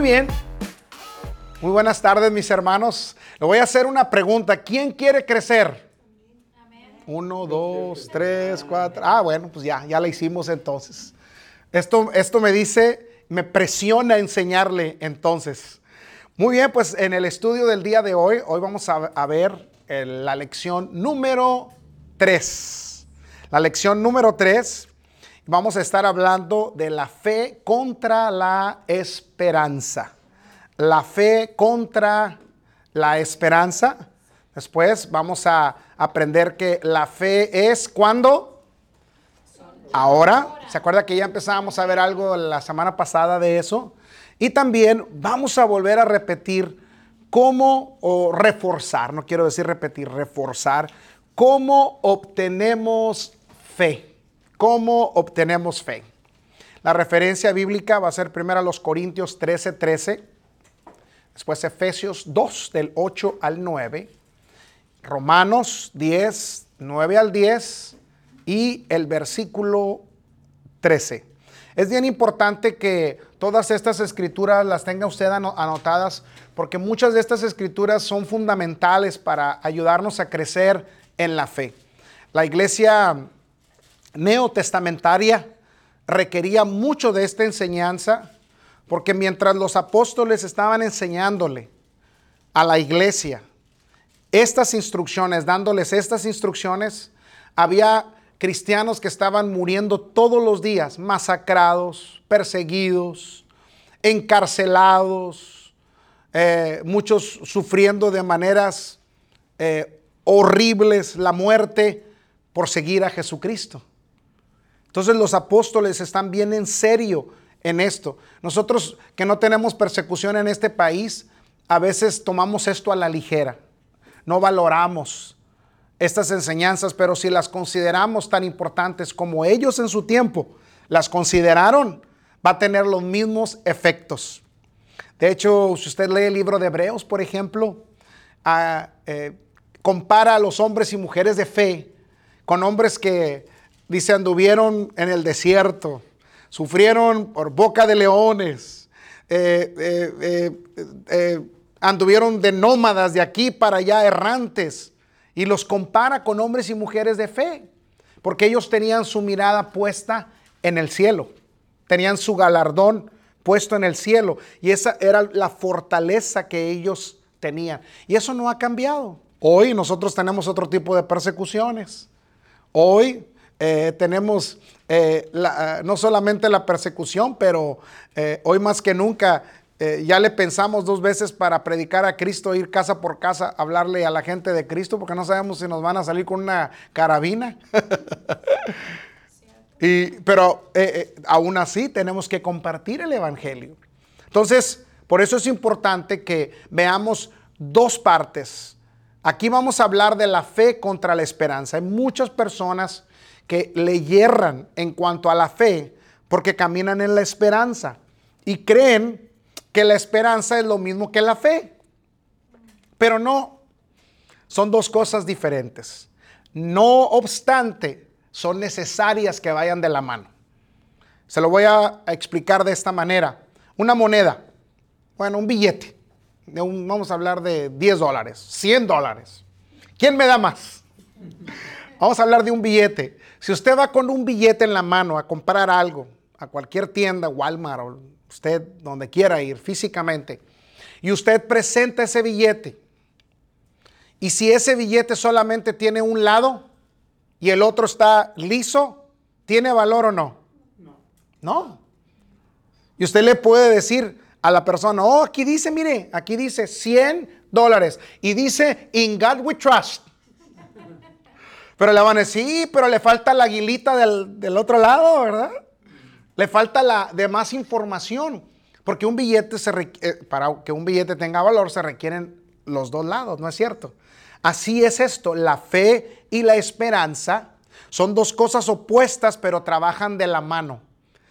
Muy bien. Muy buenas tardes, mis hermanos. Le voy a hacer una pregunta. ¿Quién quiere crecer? Uno, dos, tres, cuatro. Ah, bueno, pues ya, ya la hicimos entonces. Esto, esto me dice, me presiona enseñarle entonces. Muy bien, pues en el estudio del día de hoy, hoy vamos a, ver la lección número tres. La lección número tres vamos a estar hablando de la fe contra la esperanza. La fe contra la esperanza. Después vamos a aprender que la fe es cuando. Ahora. ¿Se acuerda que ya empezamos a ver algo la semana pasada de eso? Y también vamos a volver a repetir cómo o reforzar, no quiero decir repetir, reforzar, cómo obtenemos fe. ¿Cómo obtenemos fe? La referencia bíblica va a ser primero a los Corintios 13, 13, después Efesios 2 del 8 al 9, Romanos 10, 9 al 10 y el versículo 13. Es bien importante que todas estas escrituras las tenga usted anotadas porque muchas de estas escrituras son fundamentales para ayudarnos a crecer en la fe. La iglesia neotestamentaria requería mucho de esta enseñanza, porque mientras los apóstoles estaban enseñándole a la iglesia estas instrucciones, dándoles estas instrucciones, había cristianos que estaban muriendo todos los días, masacrados, perseguidos, encarcelados, eh, muchos sufriendo de maneras eh, horribles la muerte por seguir a Jesucristo. Entonces los apóstoles están bien en serio en esto. Nosotros que no tenemos persecución en este país, a veces tomamos esto a la ligera. No valoramos estas enseñanzas, pero si las consideramos tan importantes como ellos en su tiempo las consideraron, va a tener los mismos efectos. De hecho, si usted lee el libro de Hebreos, por ejemplo, eh, compara a los hombres y mujeres de fe con hombres que Dice, anduvieron en el desierto, sufrieron por boca de leones, eh, eh, eh, anduvieron de nómadas de aquí para allá, errantes, y los compara con hombres y mujeres de fe, porque ellos tenían su mirada puesta en el cielo, tenían su galardón puesto en el cielo, y esa era la fortaleza que ellos tenían. Y eso no ha cambiado. Hoy nosotros tenemos otro tipo de persecuciones. Hoy eh, tenemos eh, ah, no solamente la persecución, pero eh, hoy más que nunca ya le pensamos dos veces para predicar a Cristo, ir casa por casa, hablarle a la gente de Cristo, porque no sabemos si nos van a salir con una carabina. y, pero aún así tenemos que compartir el Evangelio. Entonces, por eso es importante que veamos dos partes. Aquí vamos a hablar de la fe contra la esperanza. Hay muchas personas que le hierran en cuanto a la fe porque caminan en la esperanza y creen que la esperanza es lo mismo que la fe. Pero no, son dos cosas diferentes. No obstante, son necesarias que vayan de la mano. Se lo voy a explicar de esta manera. Una moneda, bueno, un billete, vamos a hablar de 10 dólares, 100 dólares. ¿Quién me da más? Vamos a hablar de un billete. Si usted va con un billete en la mano a comprar algo, a cualquier tienda, Walmart o usted donde quiera ir físicamente, y usted presenta ese billete, y si ese billete solamente tiene un lado y el otro está liso, ¿tiene valor o no? No. No. Y usted le puede decir a la persona, oh, aquí dice, mire, aquí dice 100 dólares y dice, in God we trust. Pero le van a decir, sí, pero le falta la aguilita del, otro lado, ¿verdad? Le falta la demás información. Porque un billete se eh, para que un billete tenga valor se requieren los dos lados, ¿no es cierto? Así es esto, la fe y la esperanza son dos cosas opuestas, pero trabajan de la mano.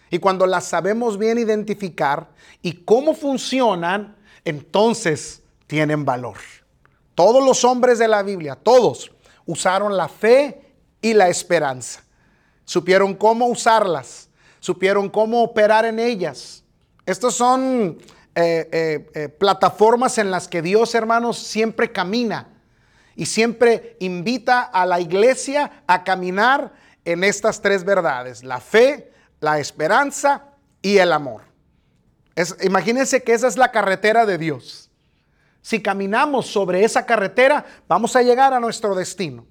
Y cuando las sabemos bien identificar y cómo funcionan, entonces tienen valor. Todos los hombres de la Biblia, todos, usaron la fe y la esperanza. Supieron cómo usarlas, supieron cómo operar en ellas. Estos son eh, eh, plataformas en las que Dios, hermanos, siempre camina y siempre invita a la iglesia a caminar en estas tres verdades, la fe, la esperanza y el amor. imagínense que esa es la carretera de Dios. Si caminamos sobre esa carretera, vamos a llegar a nuestro destino.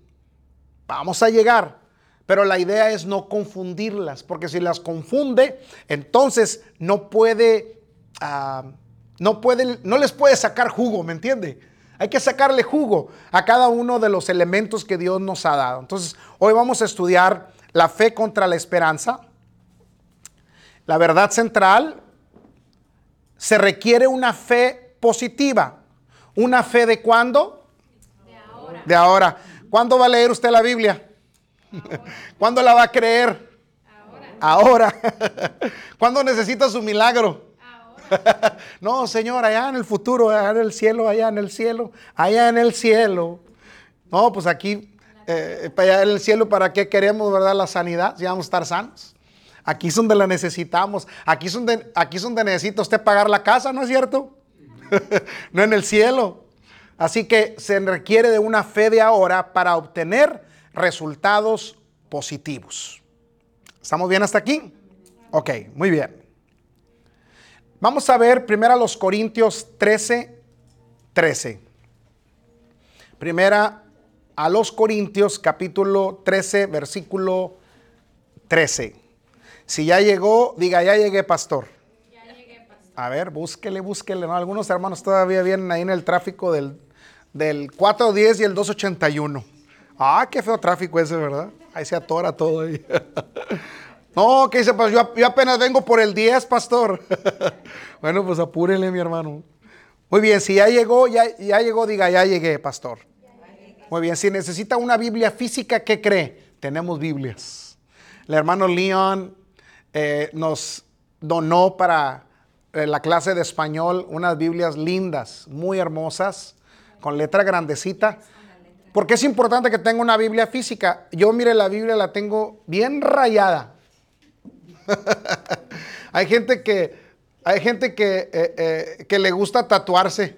Vamos a llegar. Pero la idea es no confundirlas, porque si las confunde, entonces no puede, ah, no puede, no les puede sacar jugo, ¿me entiende? Hay que sacarle jugo a cada uno de los elementos que Dios nos ha dado. Entonces, hoy vamos a estudiar la fe contra la esperanza. La verdad central, se requiere una fe positiva. ¿Una fe de cuándo? De ahora. De ahora. ¿Cuándo va a leer usted la Biblia? ¿Cuándo la va a creer? Ahora. Ahora. ¿Cuándo necesita su milagro? no, Señor, allá en el futuro, allá en el cielo, allá en el cielo, allá en el cielo. No, pues aquí, eh, allá en el cielo, ¿para qué queremos, verdad, la sanidad? Si vamos a estar sanos. Aquí es donde la necesitamos. Aquí es donde, aquí es donde necesita usted pagar la casa, ¿no es cierto? no en el cielo. Así que se requiere de una fe de ahora para obtener resultados positivos. ¿Estamos bien hasta aquí? Ok, muy bien. Vamos a ver primero a los Corintios 13, 13. Primera a los Corintios capítulo 13, versículo 13. Si ya llegó, diga, ya llegué, pastor. A ver, búsquele, búsquele. Algunos hermanos todavía vienen ahí en el tráfico del, del 410 y el 281. Ah, qué feo tráfico ese, ¿verdad? Ahí se atora todo ahí. No, ¿qué dice? Pues yo, apenas vengo por el 10, pastor. bueno, pues apúrele, mi hermano. Muy bien, si ya llegó, ya, ya llegó, diga, ya llegué, pastor. Muy bien, si necesita una Biblia física, ¿qué cree? Tenemos Biblias. El hermano Leon eh, nos donó para eh, la clase de español unas Biblias lindas, muy hermosas, con letra grandecita. Porque es importante que tenga una Biblia física. Yo, mire, la Biblia la tengo bien rayada. hay gente que, hay gente que, eh, eh, que le gusta tatuarse.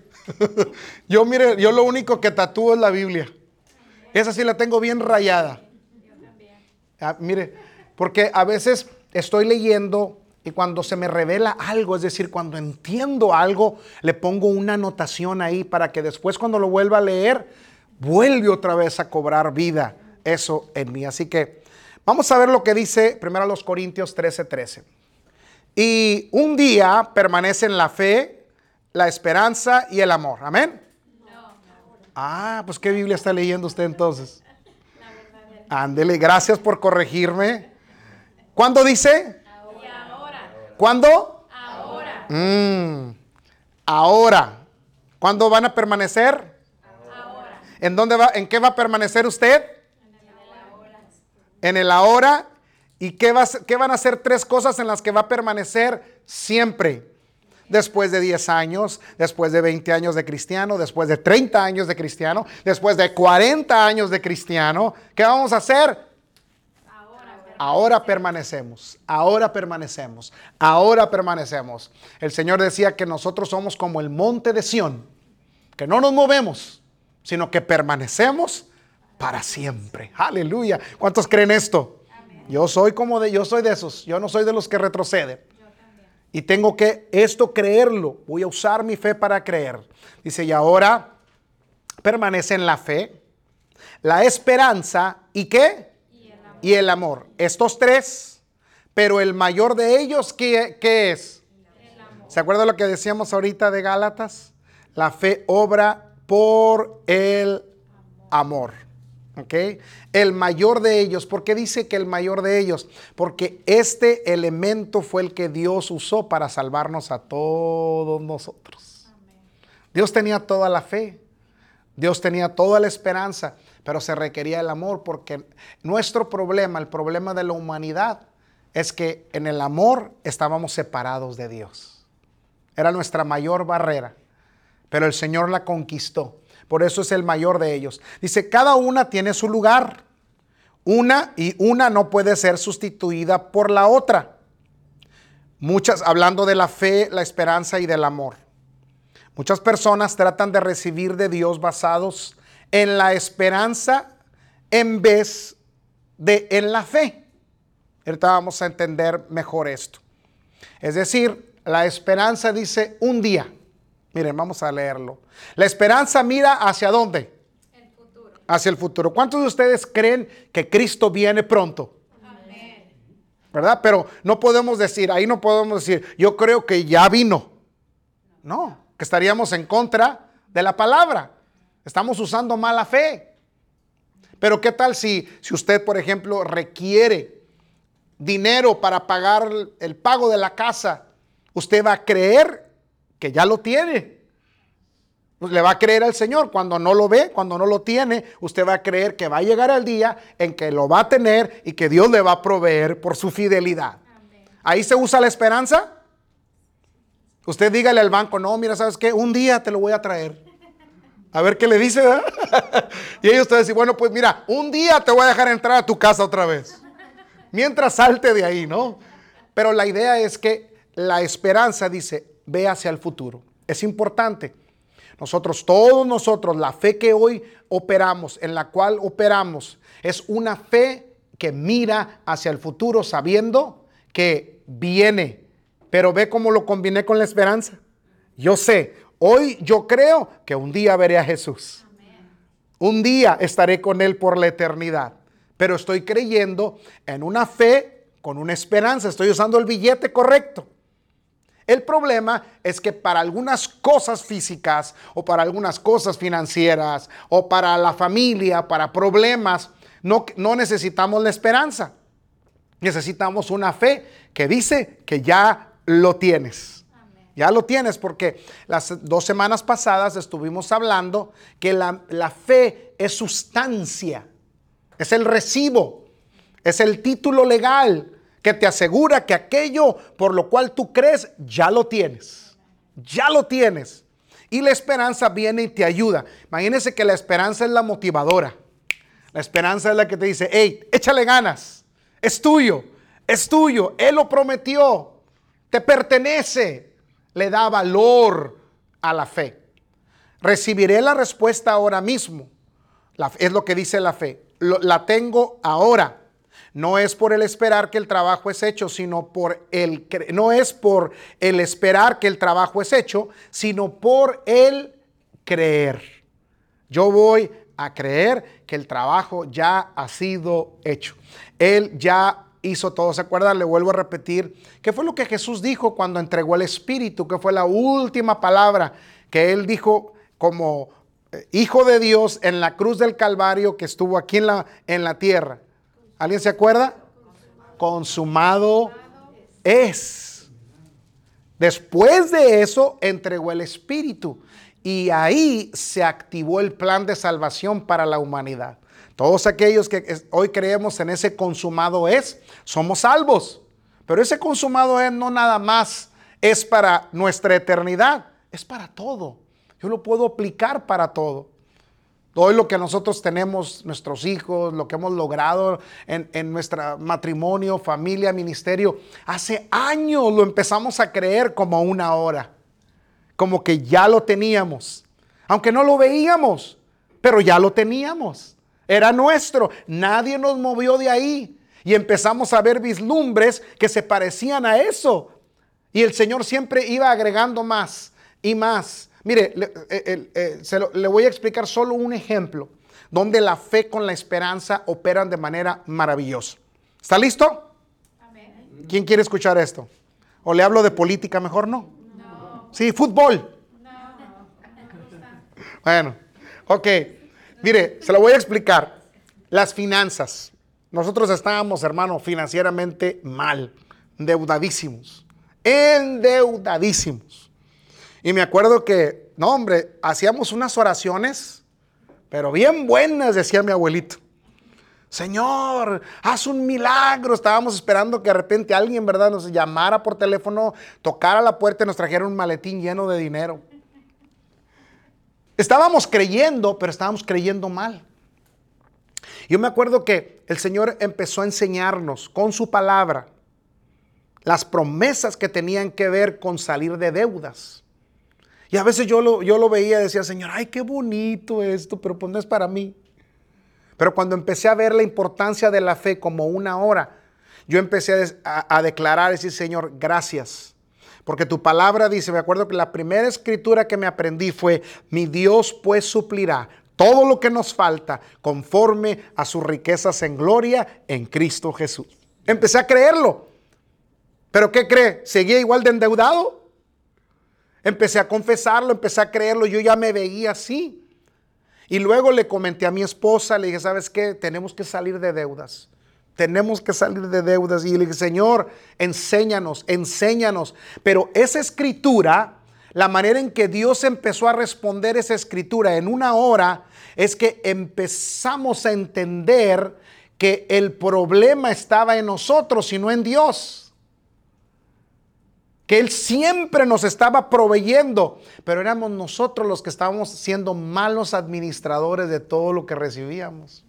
yo, mire, yo lo único que tatúo es la Biblia. Esa sí la tengo bien rayada. Ah, mire, porque a veces estoy leyendo y cuando se me revela algo, es decir, cuando entiendo algo, le pongo una anotación ahí para que después cuando lo vuelva a leer, vuelve otra vez a cobrar vida eso en mí. Así que Vamos a ver lo que dice primero los Corintios 13:13. 13. Y un día permanecen la fe, la esperanza y el amor. Amén. Ah, pues qué Biblia está leyendo usted entonces. Ándele, gracias por corregirme. ¿Cuándo dice? Ahora. ¿Cuándo? Ahora. Mm, ahora. ¿Cuándo van a permanecer? Ahora. ¿En dónde va? ¿En qué va a permanecer usted? en el ahora. ¿Y qué, va, qué van a ser tres cosas en las que va a permanecer siempre? Después de 10 años, después de 20 años de cristiano, después de 30 años de cristiano, después de 40 años de cristiano, ¿qué vamos a hacer? Ahora, permanecemos, ahora permanecemos, ahora permanecemos. El Señor decía que nosotros somos como el monte de Sión, que no nos movemos, sino que permanecemos para siempre. Aleluya. ¿Cuántos creen esto? Yo soy como de, yo soy de esos. Yo no soy de los que retroceden. Y tengo que esto creerlo. Voy a usar mi fe para creer. Dice, y ahora permanece en la fe, la esperanza y qué? Y el amor. Estos tres, pero el mayor de ellos, ¿qué, es? ¿Se acuerda lo que decíamos ahorita de Gálatas? La fe obra por el amor. El mayor de ellos, ¿por qué dice que el mayor de ellos? Porque este elemento fue el que Dios usó para salvarnos a todos nosotros. Dios tenía toda la fe, Dios tenía toda la esperanza, pero se requería el amor porque nuestro problema, el problema de la humanidad, es que en el amor estábamos separados de Dios. Era nuestra mayor barrera, pero el Señor la conquistó. Por eso es el mayor de ellos. Dice, cada una tiene su lugar. Una y una no puede ser sustituida por la otra. Muchas, hablando de la fe, la esperanza y del amor. Muchas personas tratan de recibir de Dios basados en la esperanza en vez de en la fe. Ahorita vamos a entender mejor esto. Es decir, la esperanza dice un día. Miren, vamos a leerlo. La esperanza mira hacia dónde? El futuro. Hacia el futuro. ¿Cuántos de ustedes creen que Cristo viene pronto? Amén. ¿Verdad? Pero no podemos decir, ahí no podemos decir, yo creo que ya vino. No, que estaríamos en contra de la palabra. Estamos usando mala fe. Pero ¿qué tal si, si usted, por ejemplo, requiere dinero para pagar el pago de la casa? Usted va a creer que ya lo tiene. Le va a creer al Señor cuando no lo ve, cuando no lo tiene, usted va a creer que va a llegar el día en que lo va a tener y que Dios le va a proveer por su fidelidad. Ahí se usa la esperanza. Usted dígale al banco, no, mira, ¿sabes qué? Un día te lo voy a traer. A ver qué le dice, y ellos te dicen, bueno, pues mira, un día te voy a dejar entrar a tu casa otra vez. Mientras salte de ahí, ¿no? Pero la idea es que la esperanza dice, ve hacia el futuro. Es importante. Nosotros, todos nosotros, la fe que hoy operamos, en la cual operamos, es una fe que mira hacia el futuro sabiendo que viene. Pero ve cómo lo combiné con la esperanza. Yo sé, hoy yo creo que un día veré a Jesús. Un día estaré con Él por la eternidad. Pero estoy creyendo en una fe con una esperanza. Estoy usando el billete correcto. El problema es que para algunas cosas físicas o para algunas cosas financieras o para la familia, para problemas, no, no necesitamos la esperanza. Necesitamos una fe que dice que ya lo tienes. Ya lo tienes porque las dos semanas pasadas estuvimos hablando que la, la fe es sustancia, es el recibo, es el título legal que te asegura que aquello por lo cual tú crees, ya lo tienes. Ya lo tienes. Y la esperanza viene y te ayuda. Imagínense que la esperanza es la motivadora. La esperanza es la que te dice, hey, échale ganas. Es tuyo, es tuyo. Él lo prometió. Te pertenece. Le da valor a la fe. Recibiré la respuesta ahora mismo. es lo que dice la fe. la tengo ahora. No es por el esperar que el trabajo es hecho, sino por el no es por el esperar que el trabajo es hecho, sino por el creer. Yo voy a creer que el trabajo ya ha sido hecho. Él ya hizo todo. ¿Se acuerdan? Le vuelvo a repetir. ¿Qué fue lo que Jesús dijo cuando entregó el Espíritu? ¿Qué fue la última palabra que él dijo como eh, hijo de Dios en la cruz del Calvario que estuvo aquí en la, en la tierra? ¿Alguien se acuerda? Consumado es. Después de eso entregó el Espíritu y ahí se activó el plan de salvación para la humanidad. Todos aquellos que hoy creemos en ese consumado es, somos salvos. Pero ese consumado es no nada más es para nuestra eternidad, es para todo. Yo lo puedo aplicar para todo. Hoy lo que nosotros tenemos, nuestros hijos, lo que hemos logrado en, en nuestro matrimonio, familia, ministerio, hace años lo empezamos a creer como una hora, como que ya lo teníamos, aunque no lo veíamos, pero ya lo teníamos, era nuestro, nadie nos movió de ahí y empezamos a ver vislumbres que se parecían a eso. Y el Señor siempre iba agregando más y más Mire, le, eh, eh, le voy a explicar solo un ejemplo donde la fe con la esperanza operan de manera maravillosa. ¿Está listo? ¿Quién quiere escuchar esto? ¿O le hablo de política mejor? No. no. Sí, fútbol. No. Bueno, ok. Mire, se lo voy a explicar. Las finanzas. Nosotros estábamos, hermano, financieramente mal, endeudadísimos. Endeudadísimos. Y me acuerdo que, no hombre, hacíamos unas oraciones, pero bien buenas, decía mi abuelito. Señor, haz un milagro. Estábamos esperando que de repente alguien, ¿verdad?, nos llamara por teléfono, tocara la puerta y nos trajera un maletín lleno de dinero. Estábamos creyendo, pero estábamos creyendo mal. Yo me acuerdo que el Señor empezó a enseñarnos con su palabra las promesas que tenían que ver con salir de deudas. Y a veces yo lo, yo lo veía y decía, Señor, ay, qué bonito esto, pero pues no es para mí. Pero cuando empecé a ver la importancia de la fe como una hora, yo empecé a, declarar decir, Señor, gracias. Porque tu palabra dice, me acuerdo que la primera escritura que me aprendí fue, mi Dios pues suplirá todo lo que nos falta conforme a sus riquezas en gloria en Cristo Jesús. Empecé a creerlo. Pero ¿qué cree? ¿Seguía igual de endeudado? Empecé a confesarlo, empecé a creerlo, yo ya me veía así. Y luego le comenté a mi esposa, le dije, ¿sabes qué? Tenemos que salir de deudas. Tenemos que salir de deudas. Y dije, Señor, enséñanos, enséñanos. Pero esa escritura, la manera en que Dios empezó a responder esa escritura en una hora, es que empezamos a entender que el problema estaba en nosotros y no en Dios que Él siempre nos estaba proveyendo, pero éramos nosotros los que estábamos siendo malos administradores de todo lo que recibíamos.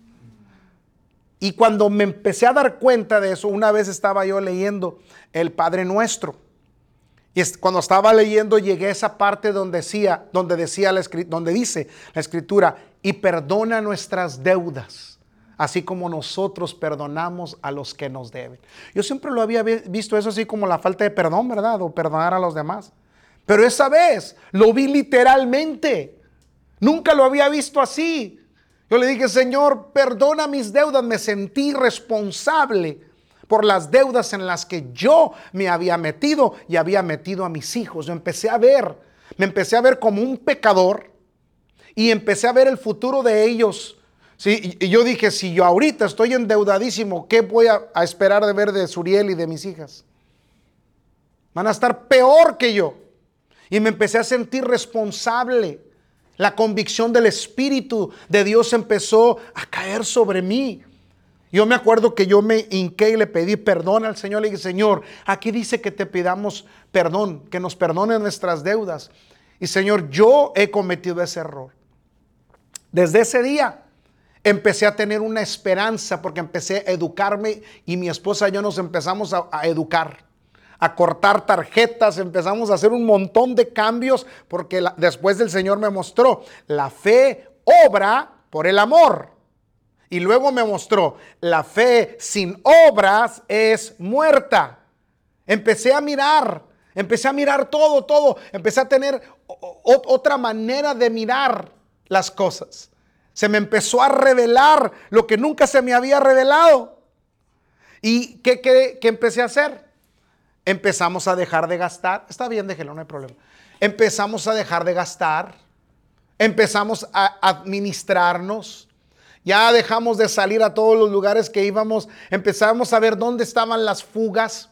Y cuando me empecé a dar cuenta de eso, una vez estaba yo leyendo el Padre Nuestro. Y cuando estaba leyendo llegué a esa parte donde decía, donde decía la, donde dice la escritura, y perdona nuestras deudas así como nosotros perdonamos a los que nos deben. Yo siempre lo había visto eso así como la falta de perdón, ¿verdad? O perdonar a los demás. Pero esa vez lo vi literalmente. Nunca lo había visto así. Yo le dije, Señor, perdona mis deudas. Me sentí responsable por las deudas en las que yo me había metido y había metido a mis hijos. Yo empecé a ver, me empecé a ver como un pecador y empecé a ver el futuro de ellos Sí, y yo dije, si yo ahorita estoy endeudadísimo, ¿qué voy a, esperar de ver de Suriel y de mis hijas? Van a estar peor que yo. Y me empecé a sentir responsable. La convicción del Espíritu de Dios empezó a caer sobre mí. Yo me acuerdo que yo me hinqué y le pedí perdón al Señor. Le dije, Señor, aquí dice que te pidamos perdón, que nos perdone nuestras deudas. Y Señor, yo he cometido ese error. Desde ese día empecé a tener una esperanza porque empecé a educarme y mi esposa y yo nos empezamos a, educar, a cortar tarjetas, empezamos a hacer un montón de cambios porque después del Señor me mostró, la fe obra por el amor. Y luego me mostró, la fe sin obras es muerta. Empecé a mirar, empecé a mirar todo, todo. Empecé a tener otra manera de mirar las cosas. Se me empezó a revelar lo que nunca se me había revelado. ¿Y qué, qué, empecé a hacer? Empezamos a dejar de gastar. Está bien, déjelo, no hay problema. Empezamos a dejar de gastar. Empezamos a administrarnos. Ya dejamos de salir a todos los lugares que íbamos. Empezamos a ver dónde estaban las fugas.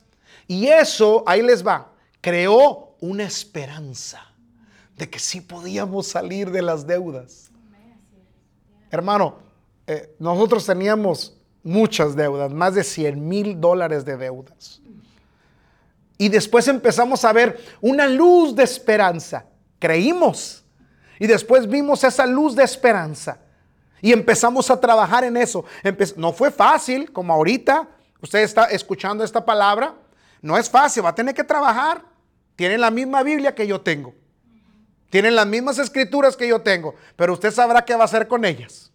Y eso, ahí les va, creó una esperanza de que sí podíamos salir de las deudas. Hermano, eh, nosotros teníamos muchas deudas, más de 100 mil dólares de deudas. Y después empezamos a ver una luz de esperanza. Creímos. Y después vimos esa luz de esperanza. Y empezamos a trabajar en eso. no fue fácil, como ahorita usted está escuchando esta palabra. No es fácil, va a tener que trabajar. Tiene la misma Biblia que yo tengo. Tienen las mismas escrituras que yo tengo, pero usted sabrá qué va a hacer con ellas.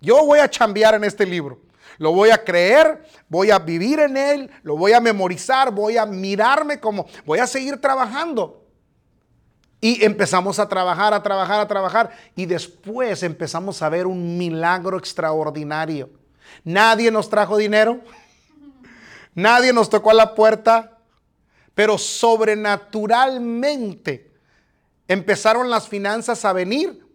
Yo voy a chambear en este libro. Lo voy a creer, voy a vivir en él, lo voy a memorizar, voy a mirarme como, voy a seguir trabajando. Y empezamos a trabajar, a trabajar, a trabajar. Y después empezamos a ver un milagro extraordinario. Nadie nos trajo dinero. Nadie nos tocó a la puerta. Pero sobrenaturalmente empezaron las finanzas a venir.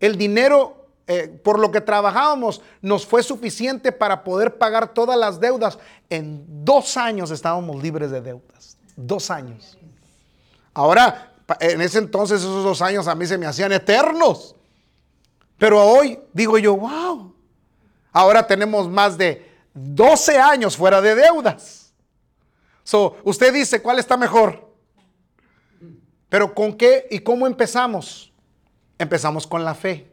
El dinero eh, por lo que trabajábamos nos fue suficiente para poder pagar todas las deudas. En dos años estábamos libres de deudas. Dos años. Ahora, en ese entonces esos dos años a mí se me hacían eternos. Pero hoy digo yo, wow. Ahora tenemos más de 12 años fuera de deudas. So, usted dice, ¿cuál está mejor? Pero ¿con qué y cómo empezamos? Empezamos con la fe.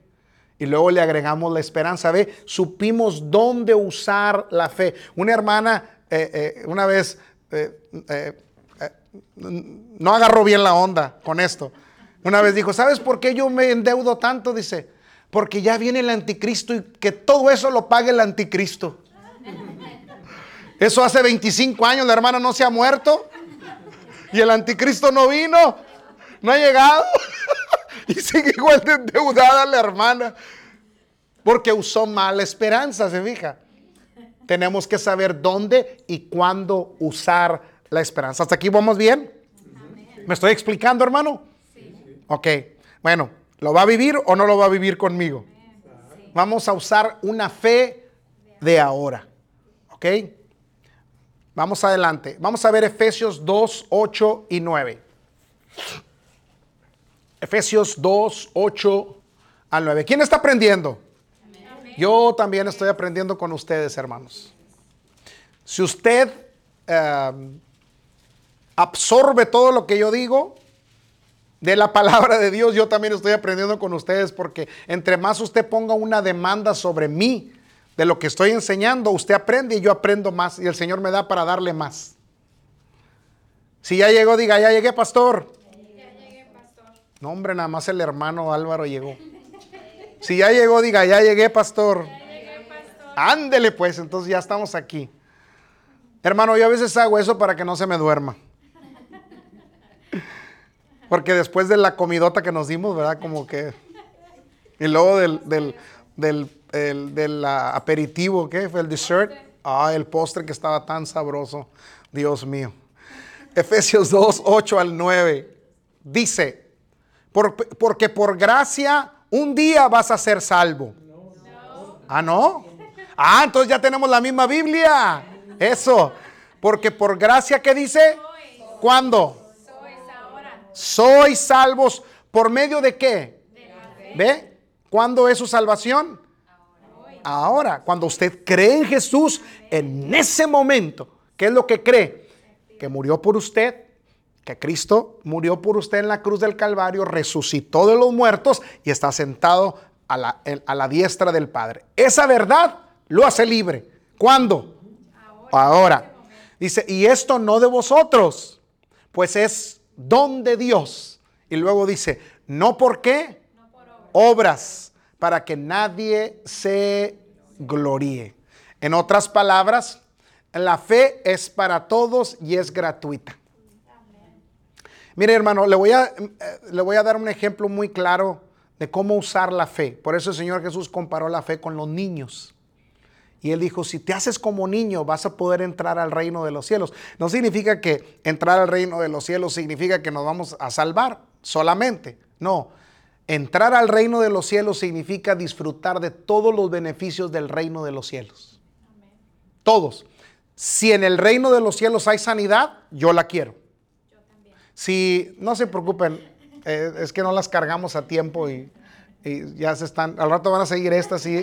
Y luego le agregamos la esperanza. Ve, supimos dónde usar la fe. Una hermana eh, eh, una vez eh, no agarró bien la onda con esto. Una vez dijo, ¿sabes por qué yo me endeudo tanto? Dice, porque ya viene el anticristo y que todo eso lo pague el anticristo. Eso hace 25 años, la hermana no se ha muerto y el anticristo no vino, no ha llegado y sigue igual de endeudada la hermana porque usó mala esperanza, se fija. Tenemos que saber dónde y cuándo usar la esperanza. ¿Hasta aquí vamos bien? ¿Me estoy explicando, hermano? Sí. Ok, bueno, ¿lo va a vivir o no lo va a vivir conmigo? Vamos a usar una fe de ahora. ¿Ok? Vamos adelante. Vamos a ver Efesios 2, 8 y 9. Efesios 2, 8 al 9. ¿Quién está aprendiendo? Yo también estoy aprendiendo con ustedes, hermanos. Si usted em, absorbe todo lo que yo digo de la palabra de Dios, yo también estoy aprendiendo con ustedes porque entre más usted ponga una demanda sobre mí, de lo que estoy enseñando, usted aprende y yo aprendo más y el Señor me da para darle más. Si ya llegó, diga, ya llegué, pastor. No, hombre, nada más el hermano Álvaro llegó. Si ya llegó, diga, ya llegué, pastor. Ya llegué, pastor. Ándele pues, entonces ya estamos aquí. Hermano, yo a veces hago eso para que no se me duerma. Porque después de la comidota que nos dimos, ¿verdad? Como que... Y luego del, del, del el, del aperitivo, ¿qué fue el dessert? Ah, el postre que estaba tan sabroso. Dios mío. Efesios 2, 8 al 9. Dice, porque por gracia un día vas a ser salvo. Ah, no. Ah, entonces ya tenemos la misma Biblia. Eso. Porque por gracia, ¿qué dice? ¿Cuándo? Sois salvos. ¿Por medio de qué? ¿Ve? ¿Cuándo es su salvación? ahora, cuando usted cree en Jesús, en ese momento, ¿qué es lo que cree? Que murió por usted, que Cristo murió por usted en la cruz del Calvario, resucitó de los muertos y está sentado a la, a la diestra del Padre. Esa verdad lo hace libre. ¿Cuándo? Ahora. Dice, y esto no de vosotros, pues es don de Dios. Y luego dice, no por qué, obras para que nadie se gloríe. En otras palabras, la fe es para todos y es gratuita. Mire hermano, le voy, a, eh, le voy a dar un ejemplo muy claro de cómo usar la fe. Por eso el Señor Jesús comparó la fe con los niños. Y él dijo, si te haces como niño vas a poder entrar al reino de los cielos. No significa que entrar al reino de los cielos significa que nos vamos a salvar solamente. No, Entrar al reino de los cielos significa disfrutar de todos los beneficios del reino de los cielos. Todos. Si en el reino de los cielos hay sanidad, yo la quiero. Si, no se preocupen, eh, es que no las cargamos a tiempo y, ya se están, al rato van a seguir estas, si,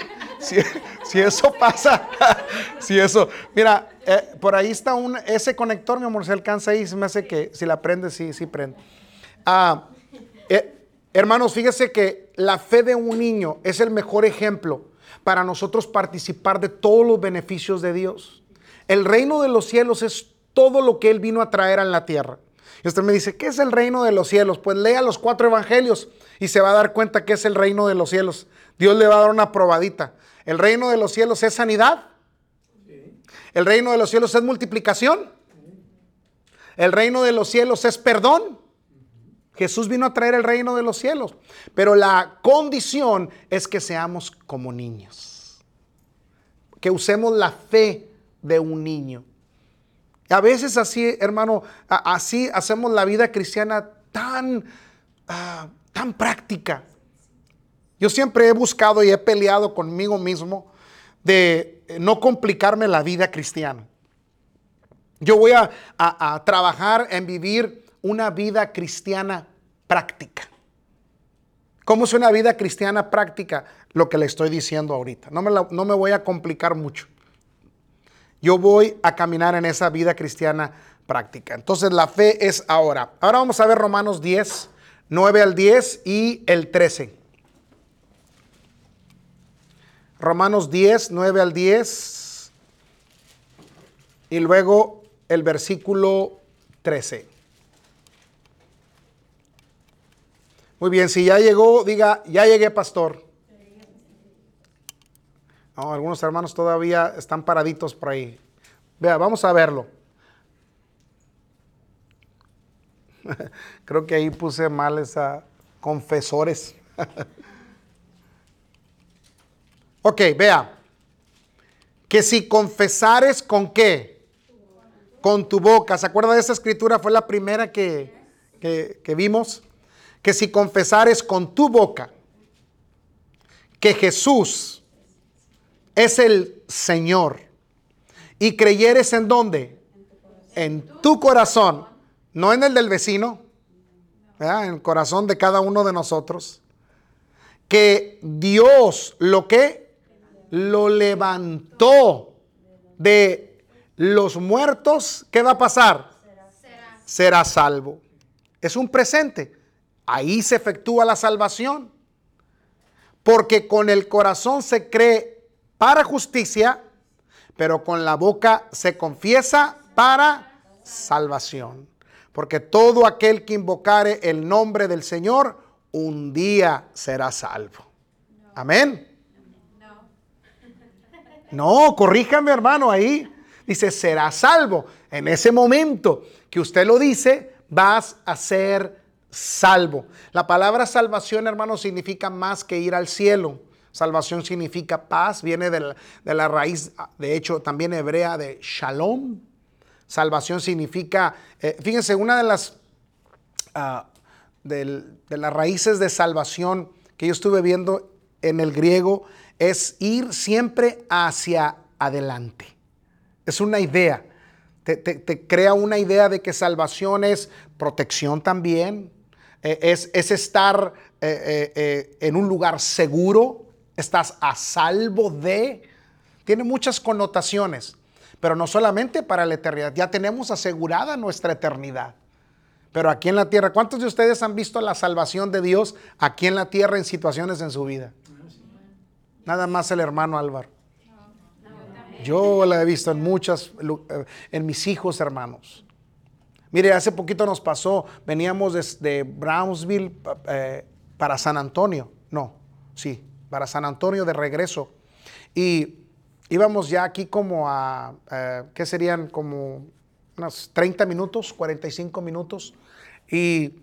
si, eso pasa, si eso, mira, eh, por ahí está un, ese conector, mi amor, se alcanza ahí, se me hace que si la prende, sí, sí prende. Ah, eh, Hermanos, fíjese que la fe de un niño es el mejor ejemplo para nosotros participar de todos los beneficios de Dios. El reino de los cielos es todo lo que Él vino a traer a la tierra. Y usted me dice, ¿qué es el reino de los cielos? Pues lea los cuatro evangelios y se va a dar cuenta que es el reino de los cielos. Dios le va a dar una probadita. El reino de los cielos es sanidad. El reino de los cielos es multiplicación. El reino de los cielos es perdón. Jesús vino a traer el reino de los cielos, pero la condición es que seamos como niños, que usemos la fe de un niño. A veces así, hermano, así hacemos la vida cristiana tan, ah, tan práctica. Yo siempre he buscado y he peleado conmigo mismo de no complicarme la vida cristiana. Yo voy a, trabajar en vivir una vida cristiana práctica. ¿Cómo es una vida cristiana práctica? Lo que le estoy diciendo ahorita. No me voy a complicar mucho. Yo voy a caminar en esa vida cristiana práctica. Entonces la fe es ahora. Ahora vamos a ver Romanos 10, 9 al 10 y el 13. Romanos 10, 9 al 10 y luego el versículo 13. Muy bien, si ya llegó, diga, ya llegué, pastor. Algunos hermanos todavía están paraditos por ahí. Vea, vamos a verlo. Creo que ahí puse mal esa confesores. ok, vea. Que si confesares con qué? Con tu boca. ¿Se acuerda de esa escritura? Fue la primera que, que vimos. Que si confesares con tu boca que Jesús es el Señor y creyeres en dónde? En tu corazón no en el del vecino, en el corazón de cada uno de nosotros, que Dios lo que lo levantó de los muertos, ¿qué va a pasar? Será. Será salvo. Es un presente. Ahí se efectúa la salvación. Porque con el corazón se cree para justicia, pero con la boca se confiesa para salvación porque todo aquel que invocare el nombre del Señor, un día será salvo. Amén. No, corríjame hermano ahí. Dice, será salvo. En ese momento que usted lo dice, vas a ser salvo. La palabra salvación, hermano, significa más que ir al cielo. Salvación significa paz, viene de la, raíz, de hecho, también hebrea de shalom, Salvación significa, eh, fíjense, una de las, ah, de las raíces de salvación que yo estuve viendo en el griego es ir siempre hacia adelante. Es una idea. Te, crea una idea de que salvación es protección también, eh, es, es, estar eh, en un lugar seguro, estás a salvo de, tiene muchas connotaciones. Pero no solamente para la eternidad, ya tenemos asegurada nuestra eternidad. Pero aquí en la tierra, ¿cuántos de ustedes han visto la salvación de Dios aquí en la tierra en situaciones en su vida? Nada más el hermano Álvaro. Yo la he visto en muchas, eh, en mis hijos hermanos. Mire, hace poquito nos pasó, veníamos desde Brownsville eh, para San Antonio. No, sí, para San Antonio de regreso. Y íbamos ya aquí como a, eh, ¿qué serían? Como unos 30 minutos, 45 minutos. Y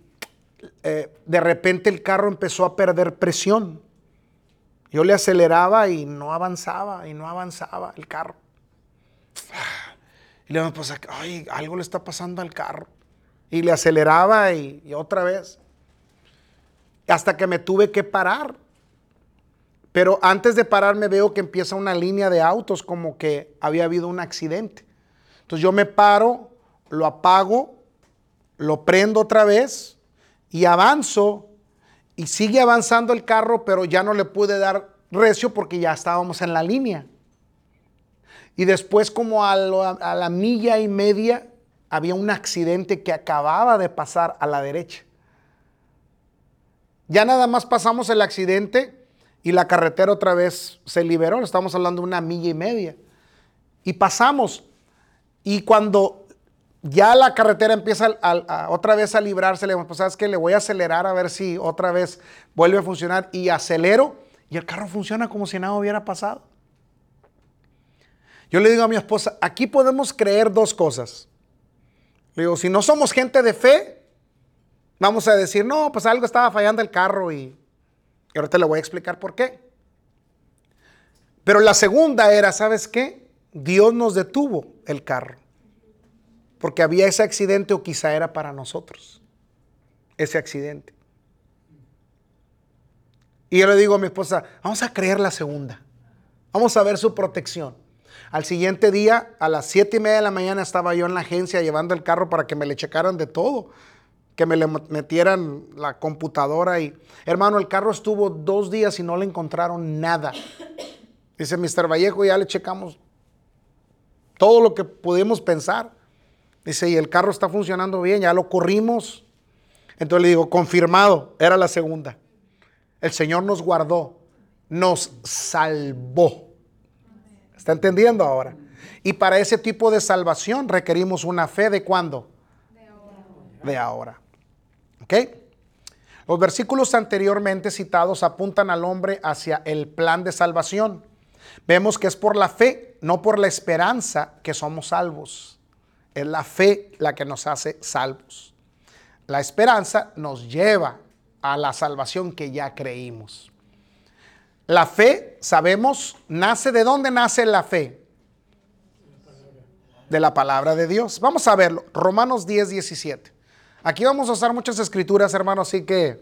eh, de repente el carro empezó a perder presión. Yo le aceleraba y no avanzaba, y no avanzaba el carro. Y le digo, pues, ay, algo le está pasando al carro. Y le aceleraba y otra vez. Hasta que me tuve que parar pero antes de pararme veo que empieza una línea de autos como que había habido un accidente. Entonces yo me paro, lo apago, lo prendo otra vez y avanzo y sigue avanzando el carro, pero ya no le pude dar recio porque ya estábamos en la línea. Y después como a, a la milla y media había un accidente que acababa de pasar a la derecha. Ya nada más pasamos el accidente y la carretera otra vez se liberó, estamos hablando de una milla y media. Y pasamos. Y cuando ya la carretera empieza otra vez a librarse, le digo, pues sabes que le voy a acelerar a ver si otra vez vuelve a funcionar. Y acelero y el carro funciona como si nada hubiera pasado. Yo le digo a mi esposa, aquí podemos creer dos cosas. Le digo, si no somos gente de fe, vamos a decir, no, pues algo estaba fallando el carro y y ahorita le voy a explicar por qué. Pero la segunda era, ¿sabes qué? Dios nos detuvo el carro. Porque había ese accidente o quizá era para nosotros. Ese accidente. Y yo le digo a mi esposa, vamos a creer la segunda. Vamos a ver su protección. Al siguiente día, a las siete y media de la mañana, estaba yo en la agencia llevando el carro para que me le checaran de todo que me le metieran la computadora y, hermano, el carro estuvo dos días y no le encontraron nada. Dice Mr. Vallejo, ya le checamos todo lo que pudimos pensar. Dice, y el carro está funcionando bien, ya lo corrimos. Entonces le digo, confirmado, era la segunda. El Señor nos guardó, nos salvó. ¿Está entendiendo ahora? Y para ese tipo de salvación requerimos una fe de cuándo? De ahora. De ahora. Los versículos anteriormente citados apuntan al hombre hacia el plan de salvación. Vemos que es por la fe, no por la esperanza, que somos salvos. Es la fe la que nos hace salvos. La esperanza nos lleva a la salvación que ya creímos. La fe, sabemos, nace de dónde nace la fe? De la palabra de Dios. Vamos a verlo. Romanos 10, 17. Aquí vamos a usar muchas escrituras, hermanos, así que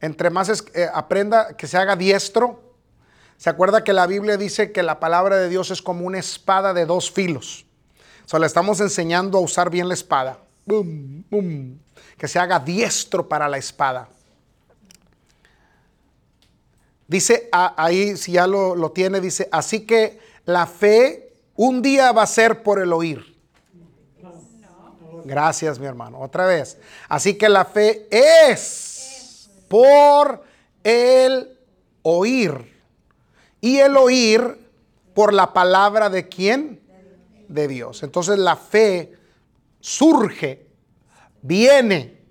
entre más eh, aprenda, que se haga diestro. Se acuerda que la Biblia dice que la palabra de Dios es como una espada de dos filos. O sea, le estamos enseñando a usar bien la espada. Que se haga diestro para la espada. Dice ahí, si ya lo tiene, dice, así que la fe un día va a ser por el oír. Gracias, mi hermano. Otra vez. Así que la fe es por el oír. Y el oír por la palabra de quién? De Dios. Entonces la fe surge, viene,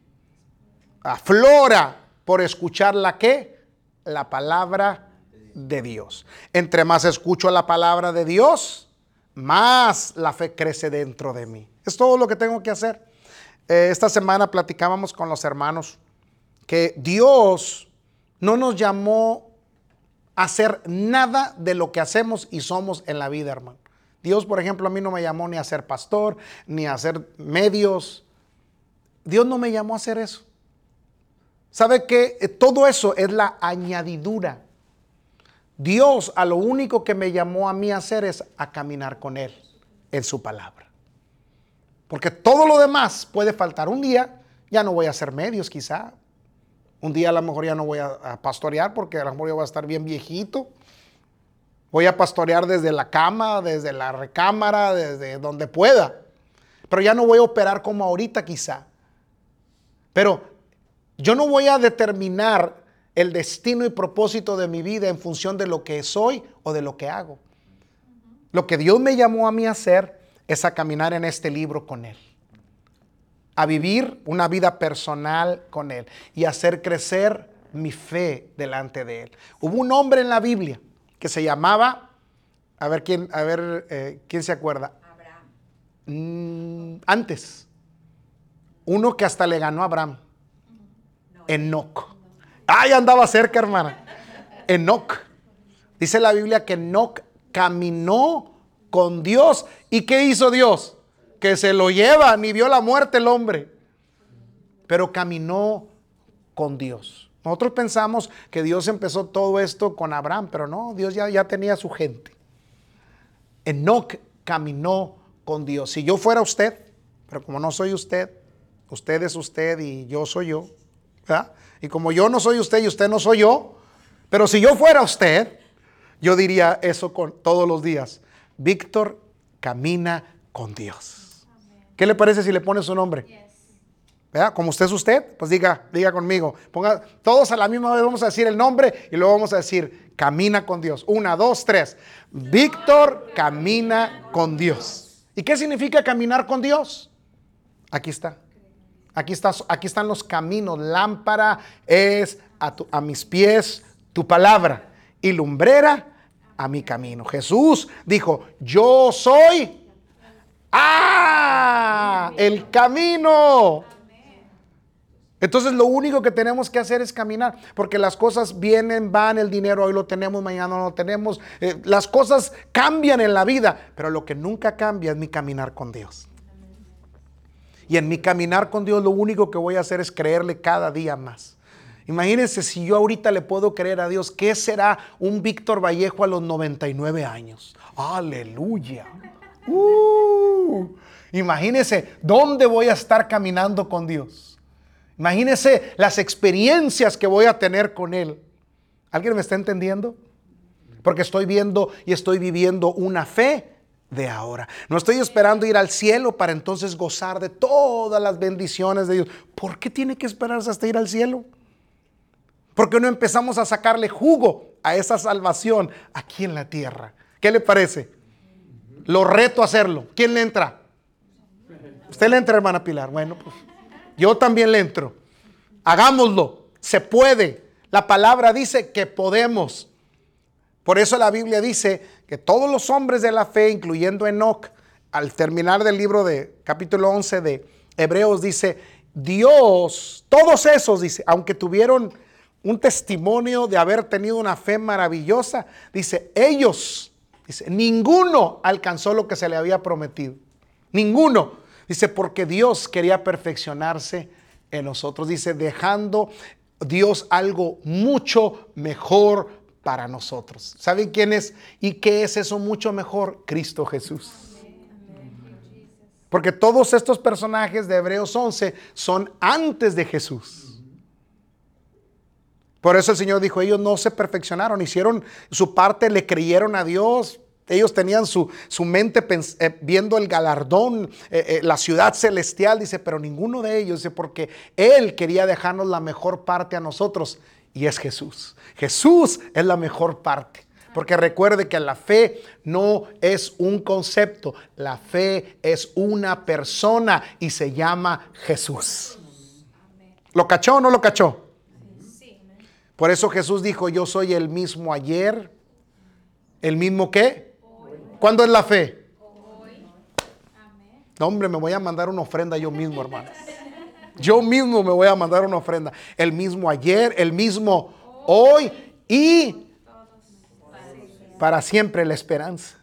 aflora por escuchar la qué? La palabra de Dios. Entre más escucho la palabra de Dios, más la fe crece dentro de mí. Es todo lo que tengo que hacer. Eh, esta semana platicábamos con los hermanos que Dios no nos llamó a hacer nada de lo que hacemos y somos en la vida, hermano. Dios, por ejemplo, a mí no me llamó ni a ser pastor, ni a hacer medios. Dios no me llamó a hacer eso. ¿Sabe que eh, todo eso es la añadidura? Dios a lo único que me llamó a mí a hacer es a caminar con Él en su palabra. Porque todo lo demás puede faltar. Un día ya no voy a hacer medios quizá. Un día a lo mejor ya no voy a, pastorear porque a lo mejor ya voy a estar bien viejito. Voy a pastorear desde la cama, desde la recámara, desde donde pueda. Pero ya no voy a operar como ahorita quizá. Pero yo no voy a determinar el destino y propósito de mi vida en función de lo que soy o de lo que hago. Lo que Dios me llamó a mí a hacer es a caminar en este libro con Él, a vivir una vida personal con Él y hacer crecer mi fe delante de Él. Hubo un hombre en la Biblia que se llamaba, a ver quién, a ver, eh, ¿quién se acuerda? Abraham. Mm, antes, uno que hasta le ganó a Abraham, Enoch. Ay, andaba cerca, hermana. Enoch. Dice la Biblia que Enoch caminó con Dios. ¿Y qué hizo Dios? Que se lo lleva, ni vio la muerte el hombre. Pero caminó con Dios. Nosotros pensamos que Dios empezó todo esto con Abraham, pero no, Dios ya, ya tenía su gente. Enoch caminó con Dios. Si yo fuera usted, pero como no soy usted, usted es usted y yo soy yo, ¿verdad? Y como yo no soy usted y usted no soy yo, pero si yo fuera usted, yo diría eso con, todos los días. Víctor camina con Dios. ¿Qué le parece si le pone su nombre? ¿Verdad? Como usted es usted, pues diga, diga conmigo. Ponga todos a la misma vez, vamos a decir el nombre y luego vamos a decir, camina con Dios. Una, dos, tres. Víctor camina con Dios. ¿Y qué significa caminar con Dios? Aquí está. Aquí, aquí están los caminos. Lámpara es a, a mis pies tu palabra y lumbrera a mi camino. Jesús dijo, yo soy ah, el camino. Entonces lo único que tenemos que hacer es caminar, porque las cosas vienen, van, el dinero hoy lo tenemos, mañana no lo tenemos, eh, las cosas cambian en la vida, pero lo que nunca cambia es mi caminar con Dios. Y en mi caminar con Dios lo único que voy a hacer es creerle cada día más. Imagínense si yo ahorita le puedo creer a Dios, ¿qué será un Víctor Vallejo a los 99 años? Aleluya. Uh, imagínense dónde voy a estar caminando con Dios. Imagínense las experiencias que voy a tener con Él. ¿Alguien me está entendiendo? Porque estoy viendo y estoy viviendo una fe de ahora. No estoy esperando ir al cielo para entonces gozar de todas las bendiciones de Dios. ¿Por qué tiene que esperarse hasta ir al cielo? ¿Por qué no empezamos a sacarle jugo a esa salvación aquí en la tierra? ¿Qué le parece? Lo reto a hacerlo. ¿Quién le entra? Usted le entra, hermana Pilar. Bueno, pues yo también le entro. Hagámoslo. Se puede. La palabra dice que podemos. Por eso la Biblia dice que todos los hombres de la fe, incluyendo Enoch, al terminar del libro de capítulo 11 de Hebreos, dice, Dios, todos esos, dice, aunque tuvieron un testimonio de haber tenido una fe maravillosa, dice, ellos, dice, ninguno alcanzó lo que se le había prometido. Ninguno. Dice, porque Dios quería perfeccionarse en nosotros. Dice, dejando Dios algo mucho mejor para nosotros. ¿Saben quién es y qué es eso mucho mejor? Cristo Jesús. Porque todos estos personajes de Hebreos 11 son antes de Jesús. Por eso el Señor dijo, ellos no se perfeccionaron, hicieron su parte, le creyeron a Dios. Ellos tenían su, su mente eh, viendo el galardón, eh, eh, la ciudad celestial, dice, pero ninguno de ellos, dice, porque Él quería dejarnos la mejor parte a nosotros y es Jesús. Jesús es la mejor parte. Porque recuerde que la fe no es un concepto, la fe es una persona y se llama Jesús. ¿Lo cachó o no lo cachó? Por eso Jesús dijo, yo soy el mismo ayer, el mismo qué. ¿Cuándo es la fe? No, hombre, me voy a mandar una ofrenda yo mismo, hermano. Yo mismo me voy a mandar una ofrenda. El mismo ayer, el mismo hoy y para siempre la esperanza.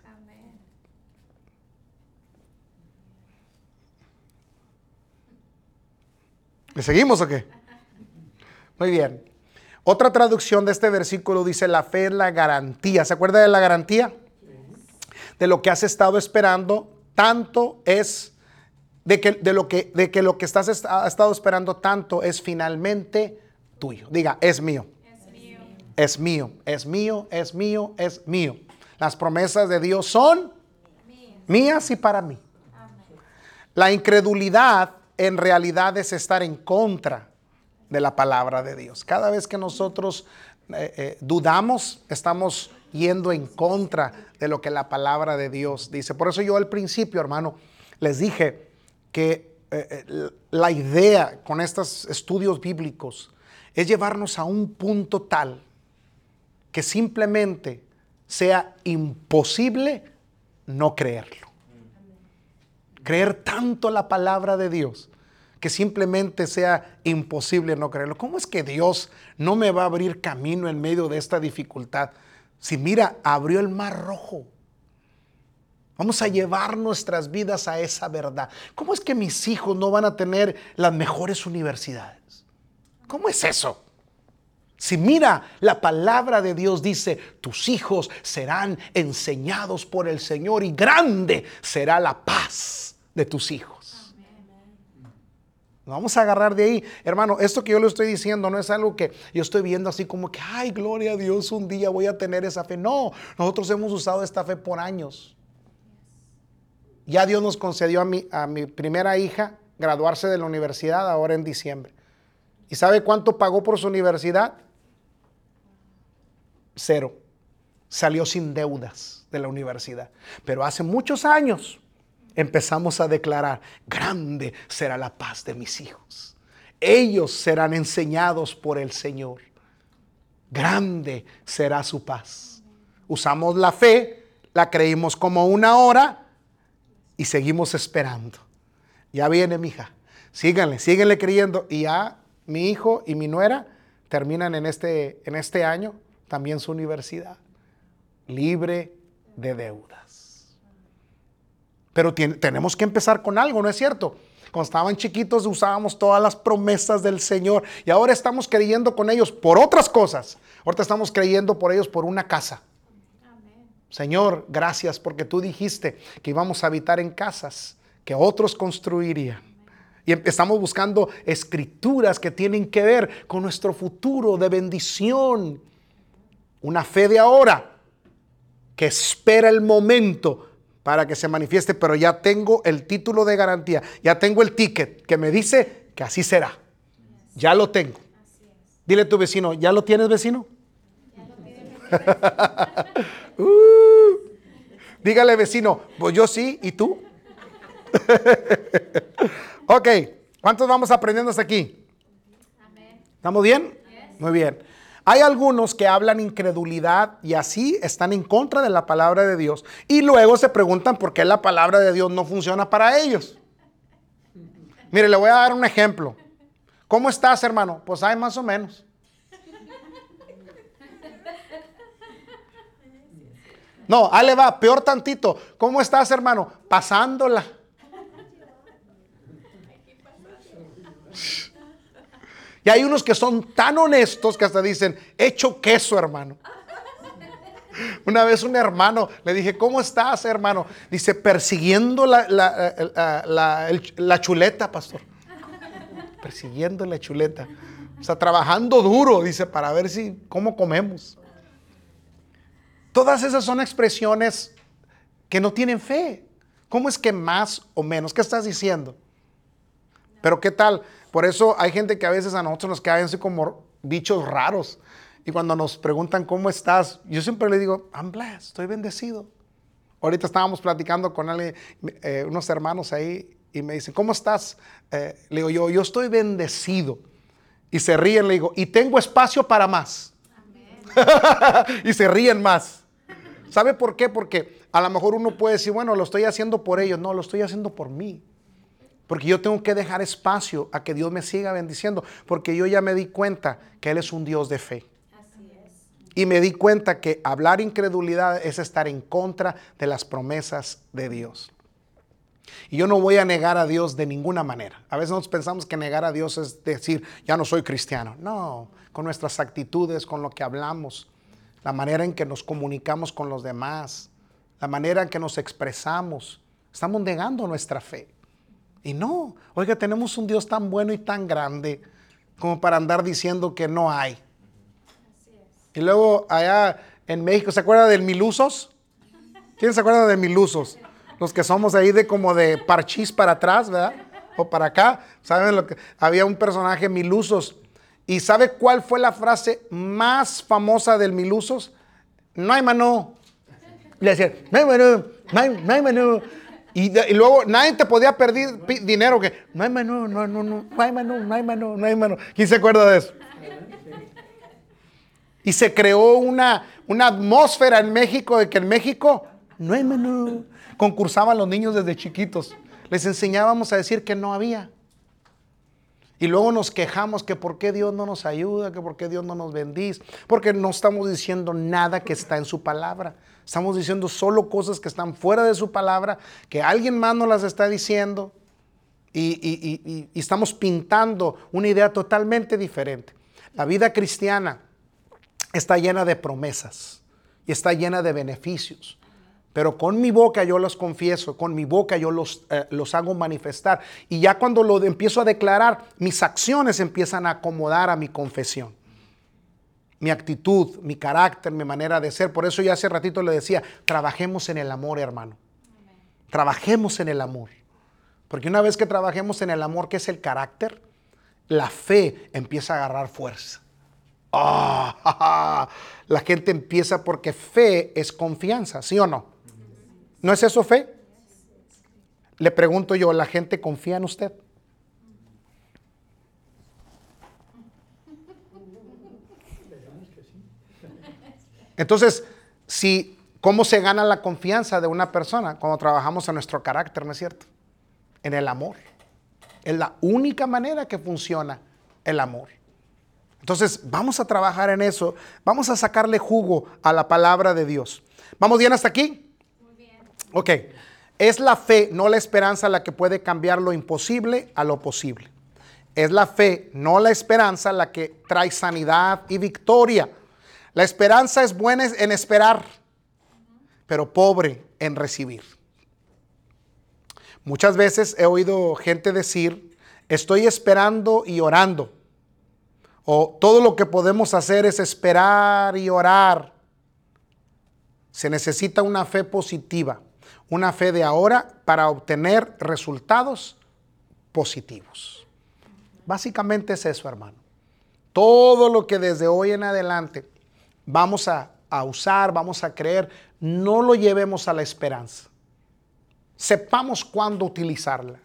¿Le seguimos o qué? Muy bien. Otra traducción de este versículo dice, la fe es la garantía. ¿Se acuerda de la garantía? De lo que has estado esperando, tanto es, de que, de lo, que, de que lo que estás estado esperando tanto es finalmente tuyo. Diga, es mío es mío, es mío, es mío, es mío. Las promesas de Dios son mías y para mí. La incredulidad en realidad es estar en contra de la palabra de Dios. Cada vez que nosotros eh, eh, dudamos, estamos yendo en contra de lo que la palabra de Dios dice. Por eso yo al principio, hermano, les dije que eh, la idea con estos estudios bíblicos es llevarnos a un punto tal que simplemente sea imposible no creerlo. Creer tanto la palabra de Dios que simplemente sea imposible no creerlo. ¿Cómo es que Dios no me va a abrir camino en medio de esta dificultad? Si mira, abrió el mar rojo. Vamos a llevar nuestras vidas a esa verdad. ¿Cómo es que mis hijos no van a tener las mejores universidades? ¿Cómo es eso? Si mira, la palabra de Dios dice, tus hijos serán enseñados por el Señor y grande será la paz de tus hijos. Vamos a agarrar de ahí. Hermano, esto que yo le estoy diciendo no es algo que yo estoy viendo así como que, ay, gloria a Dios, un día voy a tener esa fe. No, nosotros hemos usado esta fe por años. Ya Dios nos concedió a mi, a mi primera hija graduarse de la universidad ahora en diciembre. ¿Y sabe cuánto pagó por su universidad? cero. Salió sin deudas de la universidad. Pero hace muchos años empezamos a declarar, grande será la paz de mis hijos. Ellos serán enseñados por el Señor. Grande será su paz. Usamos la fe, la creímos como una hora y seguimos esperando. Ya viene mi hija. Síganle, síguenle creyendo. Y ya mi hijo y mi nuera terminan en este, en este año también su universidad, libre de deudas. Pero tenemos que empezar con algo, ¿no es cierto? Cuando estaban chiquitos usábamos todas las promesas del Señor y ahora estamos creyendo con ellos por otras cosas. Ahorita estamos creyendo por ellos por una casa. Señor, gracias porque tú dijiste que íbamos a habitar en casas que otros construirían. Y estamos buscando escrituras que tienen que ver con nuestro futuro de bendición una fe de ahora que espera el momento para que se manifieste, pero ya tengo el título de garantía, ya tengo el ticket que me dice que así será. Ya lo tengo. Dile a tu vecino, ¿ya lo tienes vecino? Uh, Dígale vecino, pues yo sí, ¿y tú? ok, ¿cuántos vamos aprendiendo hasta aquí? ¿Estamos bien? Muy bien. Hay algunos que hablan incredulidad y así están en contra de la palabra de Dios y luego se preguntan por qué la palabra de Dios no funciona para ellos. Mire, le voy a dar un ejemplo. ¿Cómo estás, hermano? Pues hay más o menos. No, ahí le va, peor tantito. ¿Cómo estás, hermano? Pasándola. Y hay unos que son tan honestos que hasta dicen, hecho queso, hermano. Una vez un hermano le dije, ¿cómo estás, hermano? Dice, persiguiendo la, la, chuleta, pastor. Persiguiendo la chuleta. O sea, trabajando duro, dice, para ver si, cómo comemos. Todas esas son expresiones que no tienen fe. ¿Cómo es que más o menos? ¿Qué estás diciendo? Pero ¿qué tal? Por eso hay gente que a veces a nosotros nos caen así como bichos raros. Y cuando nos preguntan cómo estás, yo siempre le digo, I'm blessed, estoy bendecido. Ahorita estábamos platicando con alguien, eh, unos hermanos ahí y me dicen, ¿cómo estás? Eh, le digo yo, yo estoy bendecido. Y se ríen, le digo, y tengo espacio para más. y se ríen más. ¿Sabe por qué? Porque a lo mejor uno puede decir, bueno, lo estoy haciendo por ellos. No, lo estoy haciendo por mí. Porque yo tengo que dejar espacio a que Dios me siga bendiciendo. Porque yo ya me di cuenta que Él es un Dios de fe. Así es. Y me di cuenta que hablar incredulidad es estar en contra de las promesas de Dios. Y yo no voy a negar a Dios de ninguna manera. A veces nosotros pensamos que negar a Dios es decir, ya no soy cristiano. No, con nuestras actitudes, con lo que hablamos, la manera en que nos comunicamos con los demás, la manera en que nos expresamos. Estamos negando nuestra fe. Y no, oiga, tenemos un Dios tan bueno y tan grande como para andar diciendo que no hay. Y luego allá en México, ¿se acuerda del Milusos? ¿Quién se acuerda de Milusos? Los que somos ahí de como de parchís para atrás, ¿verdad? O para acá. ¿Saben lo que? Había un personaje Milusos ¿Y sabe cuál fue la frase más famosa del Milusos? No hay mano. Le decían, no hay mano, no hay, mano. Y, luego nadie te podía perder dinero que no hay mano, no, no, no, no hay mano, no hay mano, no hay mano. ¿Quién se acuerda de eso? Y se creó una, una atmósfera en México de que en México no hay mano. Concursaban los niños desde chiquitos. Les enseñábamos a decir que no había. Y luego nos quejamos que por qué Dios no nos ayuda, que por qué Dios no nos bendice, porque no estamos diciendo nada que está en su palabra. Estamos diciendo solo cosas que están fuera de su palabra, que alguien más nos las está diciendo y, estamos pintando una idea totalmente diferente. La vida cristiana está llena de promesas y está llena de beneficios. Pero con mi boca yo los confieso, con mi boca yo los, eh, los hago manifestar. Y ya cuando lo empiezo a declarar, mis acciones empiezan a acomodar a mi confesión. Mi actitud, mi carácter, mi manera de ser. Por eso ya hace ratito le decía, trabajemos en el amor, hermano. Trabajemos en el amor. Porque una vez que trabajemos en el amor, que es el carácter, la fe empieza a agarrar fuerza. Ah, la gente empieza porque fe es confianza, ¿sí o no? ¿No es eso fe? Le pregunto yo, ¿la gente confía en usted? Entonces, si, ¿cómo se gana la confianza de una persona? Cuando trabajamos en nuestro carácter, ¿no es cierto? En el amor. Es la única manera que funciona el amor. Entonces, vamos a trabajar en eso. Vamos a sacarle jugo a la palabra de Dios. ¿Vamos bien hasta aquí? Ok, es la fe, no la esperanza, la que puede cambiar lo imposible a lo posible. Es la fe, no la esperanza, la que trae sanidad y victoria. La esperanza es buena en esperar, pero pobre en recibir. Muchas veces he oído gente decir, estoy esperando y orando. O todo lo que podemos hacer es esperar y orar. Se necesita una fe positiva una fe de ahora para obtener resultados positivos. Básicamente es eso, hermano. Todo lo que desde hoy en adelante vamos a, usar, vamos a creer, no lo llevemos a la esperanza. Sepamos cuándo utilizarla.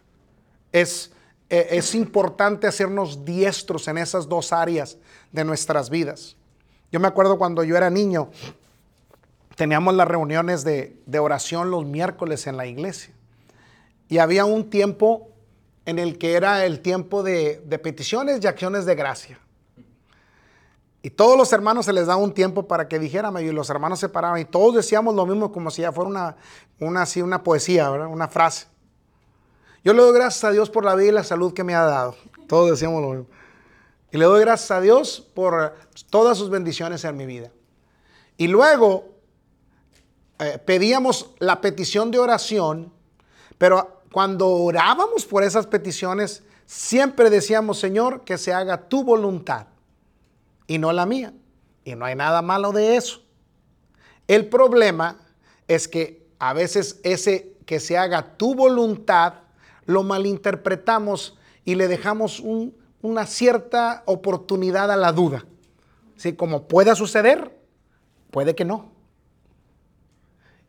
Es, eh, es importante hacernos diestros en esas dos áreas de nuestras vidas. Yo me acuerdo cuando yo era niño, teníamos las reuniones de, oración los miércoles en la iglesia. Y había un tiempo en el que era el tiempo de, de peticiones y acciones de gracia. Y todos los hermanos se les daba un tiempo para que dijeran, y los hermanos se paraban y todos decíamos lo mismo como si ya fuera una, una, así, una poesía, una frase. Yo le doy gracias a Dios por la vida y la salud que me ha dado. Todos decíamos lo mismo. Y le doy gracias a Dios por todas sus bendiciones en mi vida. Y luego eh, pedíamos la petición de oración, pero cuando orábamos por esas peticiones, siempre decíamos, Señor, que se haga tu voluntad y no la mía. Y no hay nada malo de eso. El problema es que a veces ese que se haga tu voluntad lo malinterpretamos y le dejamos una cierta oportunidad a la duda. ¿Sí? Como pueda suceder, puede que no.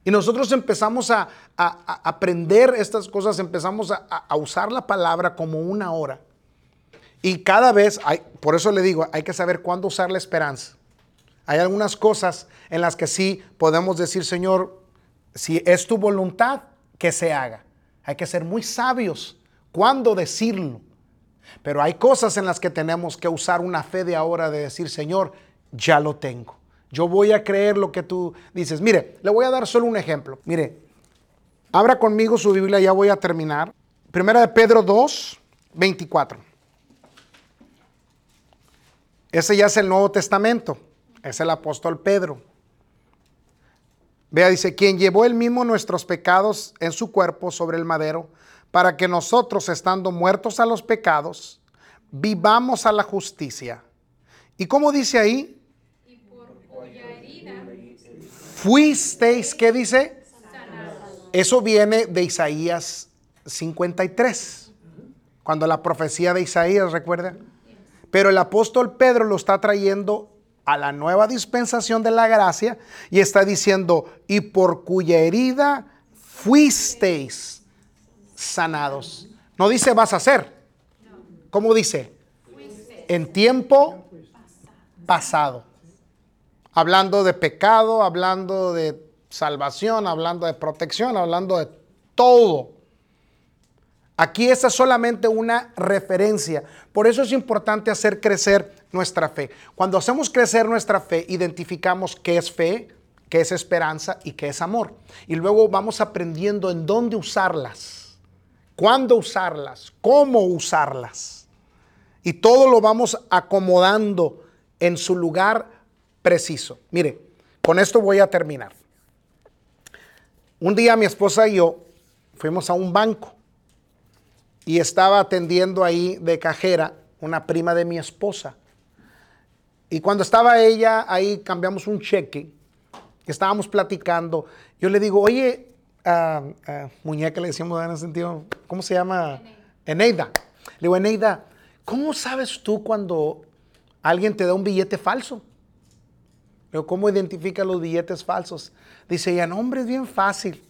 Y nosotros empezamos a, aprender estas cosas, empezamos a, usar la palabra como una hora. Y cada vez, hay, por eso le digo, hay que saber cuándo usar la esperanza. Hay algunas cosas en las que sí podemos decir, Señor, si es tu voluntad, que se haga. Hay que ser muy sabios cuándo decirlo. Pero hay cosas en las que tenemos que usar una fe de ahora de decir, Señor, ya lo tengo. Yo voy a creer lo que tú dices. Mire, le voy a dar solo un ejemplo. Mire, abra conmigo su Biblia, ya voy a terminar. Primera de Pedro 2, 24. Ese ya es el Nuevo Testamento. Es el apóstol Pedro. Vea, dice, quien llevó él mismo nuestros pecados en su cuerpo sobre el madero, para que nosotros, estando muertos a los pecados, vivamos a la justicia. ¿Y cómo dice ahí? fuisteis, ¿qué dice? Eso viene de Isaías 53, cuando la profecía de Isaías, recuerda. Pero el apóstol Pedro lo está trayendo a la nueva dispensación de la gracia y está diciendo, y por cuya herida fuisteis sanados. No dice vas a ser. ¿Cómo dice? En tiempo pasado hablando de pecado, hablando de salvación, hablando de protección, hablando de todo. Aquí esta es solamente una referencia. Por eso es importante hacer crecer nuestra fe. Cuando hacemos crecer nuestra fe, identificamos qué es fe, qué es esperanza y qué es amor. Y luego vamos aprendiendo en dónde usarlas, cuándo usarlas, cómo usarlas. Y todo lo vamos acomodando en su lugar preciso. Mire, con esto voy a terminar. Un día mi esposa y yo fuimos a un banco y estaba atendiendo ahí de cajera una prima de mi esposa. Y cuando estaba ella ahí cambiamos un cheque, estábamos platicando, yo le digo, oye, muñeca le decíamos en ese sentido, ¿cómo se llama? Eneida. Le digo, Eneida, ¿cómo sabes tú cuando alguien te da un billete falso? ¿cómo identifica los billetes falsos? Dice ya no, hombre, es bien fácil.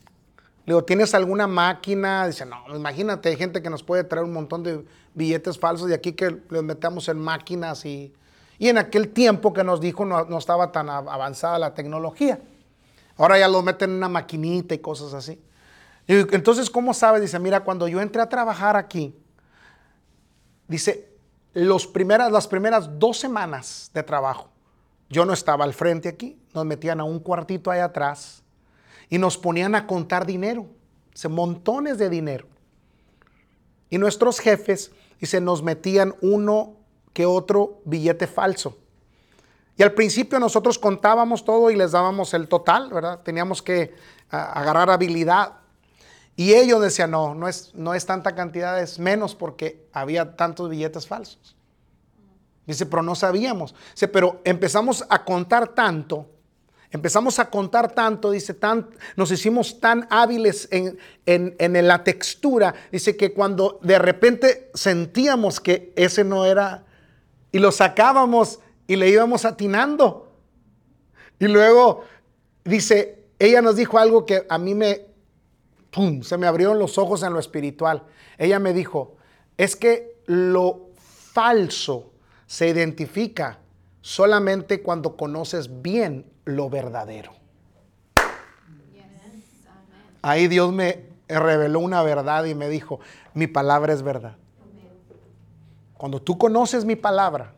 Le digo, ¿tienes alguna máquina? Dice, no, imagínate, hay gente que nos puede traer un montón de billetes falsos y aquí que los metemos en máquinas y, y en aquel tiempo que nos dijo no, no, estaba tan avanzada la tecnología. Ahora ya lo meten en una maquinita y cosas así. Entonces, ¿cómo sabes? Dice, mira, cuando yo entré a trabajar aquí, dice, los primeras, las primeras dos semanas de trabajo, yo no estaba al frente aquí, nos metían a un cuartito ahí atrás y nos ponían a contar dinero, montones de dinero. Y nuestros jefes, y se nos metían uno que otro billete falso. Y al principio nosotros contábamos todo y les dábamos el total, ¿verdad? Teníamos que agarrar habilidad. Y ellos decían, no, no es, no es tanta cantidad, es menos porque había tantos billetes falsos. Dice, pero no sabíamos. Dice, pero empezamos a contar tanto, empezamos a contar tanto, dice, tan, nos hicimos tan hábiles en, en la textura, dice que cuando de repente sentíamos que ese no era, y lo sacábamos y le íbamos atinando. Y luego dice, ella nos dijo algo que a mí me, ¡pum!, se me abrieron los ojos en lo espiritual. Ella me dijo, es que lo falso se identifica solamente cuando conoces bien lo verdadero. Ahí Dios me reveló una verdad y me dijo, mi palabra es verdad. Cuando tú conoces mi palabra,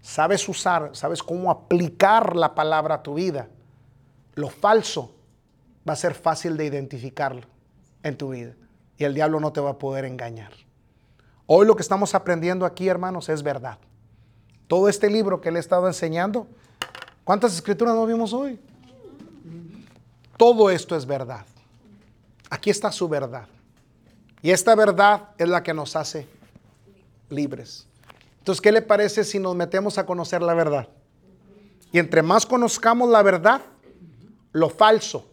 sabes usar, sabes cómo aplicar la palabra a tu vida, lo falso va a ser fácil de identificarlo en tu vida y el diablo no te va a poder engañar. Hoy lo que estamos aprendiendo aquí, hermanos, es verdad. Todo este libro que le he estado enseñando, ¿cuántas escrituras no vimos hoy? Todo esto es verdad. Aquí está su verdad. Y esta verdad es la que nos hace libres. Entonces, ¿qué le parece si nos metemos a conocer la verdad? Y entre más conozcamos la verdad, lo falso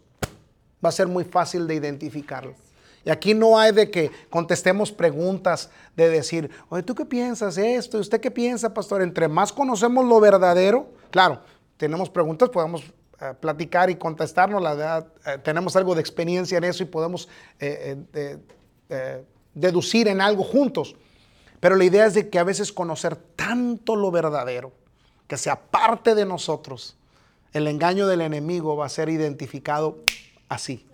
va a ser muy fácil de identificarlo. Y aquí no hay de que contestemos preguntas de decir, oye, ¿tú qué piensas esto? ¿Usted qué piensa, pastor? Entre más conocemos lo verdadero, claro, tenemos preguntas, podemos eh, platicar y contestarnos, la verdad, eh, tenemos algo de experiencia en eso y podemos eh, deducir en algo juntos. Pero la idea es de que a veces conocer tanto lo verdadero, que sea parte de nosotros, el engaño del enemigo va a ser identificado así.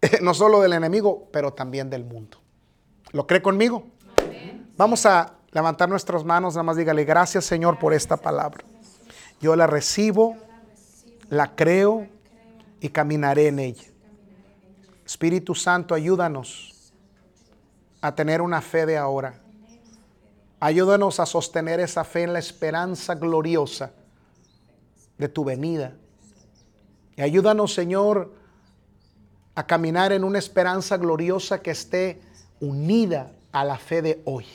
no solo del enemigo, pero también del mundo. ¿Lo cree conmigo? Vamos a levantar nuestras manos, nada más dígale, gracias Señor por esta palabra. Yo la recibo, la creo y caminaré en ella. Espíritu Santo, ayúdanos a tener una fe de ahora. Ayúdanos a sostener esa fe en la esperanza gloriosa de tu venida. Y ayúdanos, Señor, a caminar en una esperanza gloriosa que esté unida a la fe de hoy.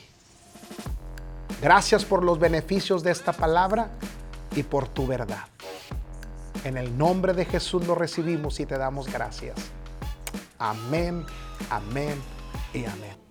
Gracias por los beneficios de esta palabra y por tu verdad. En el nombre de Jesús lo recibimos y te damos gracias. Amén, amén y amén.